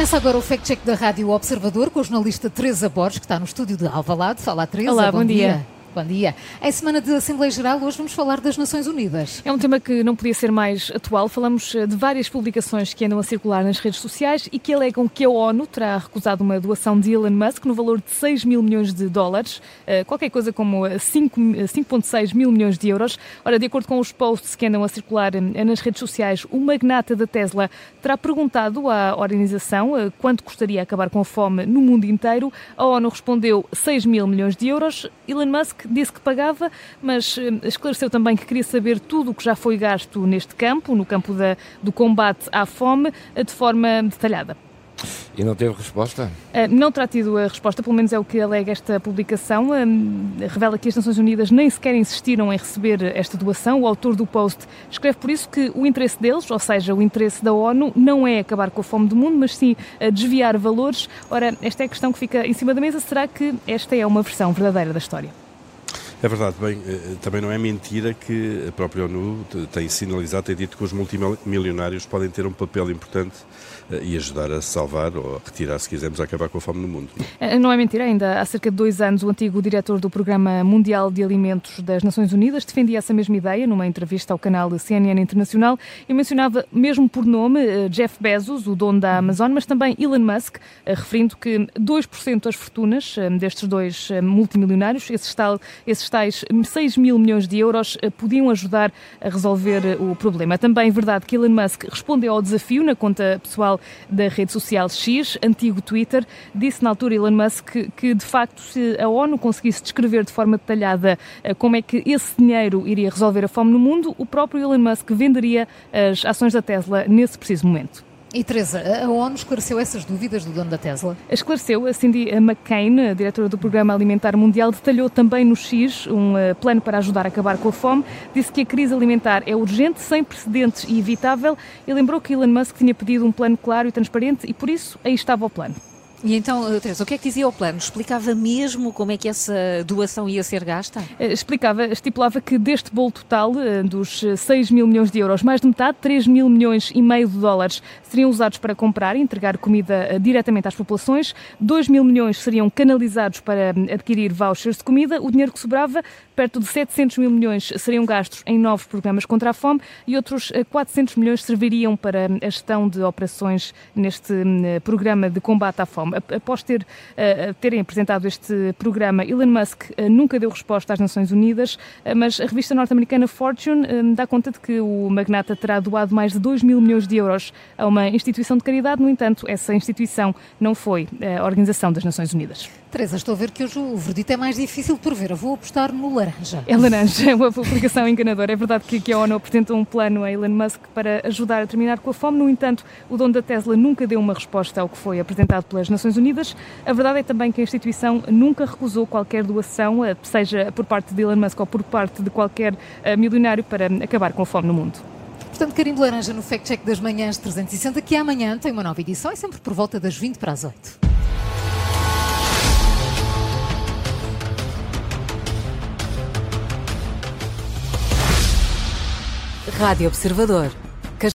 Começa agora o Fact Check da Rádio Observador com a jornalista Teresa Borges, que está no estúdio de Alvalade. Fala, Teresa. Olá, bom, bom dia. dia. Bom dia. Em semana de Assembleia Geral, hoje vamos falar das Nações Unidas. É um tema que não podia ser mais atual. Falamos eh, de várias publicações que andam a circular nas redes sociais e que alegam que a ONU terá recusado uma doação de Elon Musk no valor de 6 mil milhões de dólares, eh, qualquer coisa como 5,6 mil milhões de euros. Ora, de acordo com os posts que andam a circular eh, nas redes sociais, o magnata da Tesla terá perguntado à organização quanto custaria acabar com a fome no mundo inteiro. A ONU respondeu 6 mil milhões de euros. Elon Musk disse que pagava, mas eh, esclareceu também que queria saber tudo o que já foi gasto neste campo, no campo da, do combate à fome, eh, de forma detalhada. E não teve resposta? Uh, não terá tido a resposta, pelo menos é o que alega esta publicação. Uh, revela que as Nações Unidas nem sequer insistiram em receber esta doação. O autor do post escreve por isso que o interesse deles, ou seja, o interesse da ONU, não é acabar com a fome do mundo, mas sim desviar valores. Ora, esta é a questão que fica em cima da mesa. Será que esta é uma versão verdadeira da história? É verdade, bem, eh, também não é mentira que a própria ONU tem sinalizado, tem dito que os multimilionários podem ter um papel importante eh, e ajudar a salvar ou a retirar, se quisermos, a acabar com a fome no mundo. Eh, não é mentira, ainda há cerca de dois anos o antigo diretor do Programa Mundial de Alimentos das Nações Unidas defendia essa mesma ideia numa entrevista ao canal CNN Internacional e mencionava mesmo por nome Jeff Bezos, o dono da Amazon, mas também Elon Musk, referindo que 2% das fortunas destes dois multimilionários, esses, tal, esses tais 6 mil milhões de euros eh, podiam ajudar a resolver eh, o problema. Também é verdade que Elon Musk respondeu ao desafio na conta pessoal da rede social X, antigo Twitter. Disse na altura Elon Musk que, que de facto, se a ONU conseguisse descrever de forma detalhada eh, como é que esse dinheiro iria resolver a fome no mundo, o próprio Elon Musk venderia as ações da Tesla nesse preciso momento. E Teresa, a ONU esclareceu essas dúvidas do dono da Tesla? Esclareceu. A Cindy McCain, a diretora do Programa Alimentar Mundial, detalhou também no X um uh, plano para ajudar a acabar com a fome. Disse que a crise alimentar é urgente, sem precedentes e evitável. E lembrou que Elon Musk tinha pedido um plano claro e transparente e, por isso, aí estava o plano. E então, eh, Teresa, o que é que dizia o plano? Explicava mesmo como é que essa doação ia ser gasta? Eh, explicava, estipulava que deste bolo total, eh, dos 6 mil milhões de euros, mais de metade, 3 mil milhões e meio de dólares, seriam usados para comprar e entregar comida diretamente às populações, 2 mil milhões seriam canalizados para adquirir vouchers de comida, o dinheiro que sobrava, perto de 700 mil milhões, seriam gastos em novos programas contra a fome e outros 400 milhões serviriam para a gestão de operações neste programa de combate à fome após ter, uh, terem apresentado este programa, Elon Musk uh, nunca deu resposta às Nações Unidas, uh, mas a revista norte-americana Fortune dá conta de que o magnata terá doado mais de 2 mil milhões de euros a uma instituição de caridade. No entanto, essa instituição não foi a Organização das Nações Unidas. Teresa, estou a ver que hoje o verdito é mais difícil por ver. Eu vou apostar no laranja. É laranja, é uma publicação enganadora. É verdade que, que a ONU apresenta um plano a Elon Musk para ajudar a terminar com a fome. No entanto, o dono da Tesla nunca deu uma resposta ao que foi apresentado pelas Nações Unidas. A verdade é também que a instituição nunca recusou qualquer doação, seja por parte de Elon Musk ou por parte de qualquer eh, milionário, para acabar com a fome no mundo. Portanto, carimbo laranja no Fact Check das Manhãs 360, que amanhã tem uma nova edição, é sempre por volta das 20 para as 8. Rádio Observador.